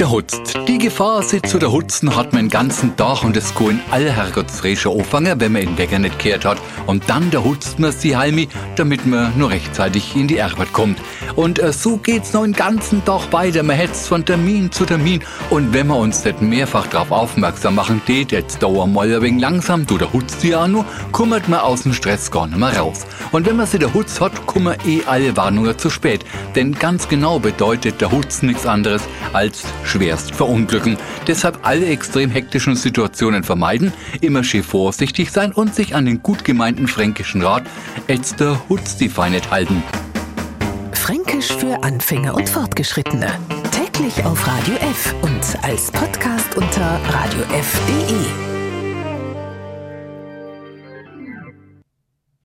der Hutzt. Die Gefahr, sich zu der Hutzen hat man den ganzen Tag und es kann alle Herrgottsfrische anfangen, wenn man den Wecker nicht kehrt hat. Und dann der hutzt man sie heimi, damit man nur rechtzeitig in die Arbeit kommt. Und äh, so geht's noch den ganzen Tag weiter. Man hetzt von Termin zu Termin. Und wenn wir uns nicht mehrfach darauf aufmerksam machen, tät jetzt dauer mal ein wenig langsam, du der Hutzt ja nur, kummert man aus dem Stress gar nicht mehr raus. Und wenn man sie der Hutz hat, kummer eh alle Warnungen zu spät. Denn ganz genau bedeutet der Hutz nichts anderes als schwerst verunglücken. Deshalb alle extrem hektischen Situationen vermeiden, immer schön vorsichtig sein und sich an den gut gemeinten fränkischen Rat Elster Hutz die Feinet halten. Fränkisch für Anfänger und Fortgeschrittene. Täglich auf Radio F und als Podcast unter radiof.de.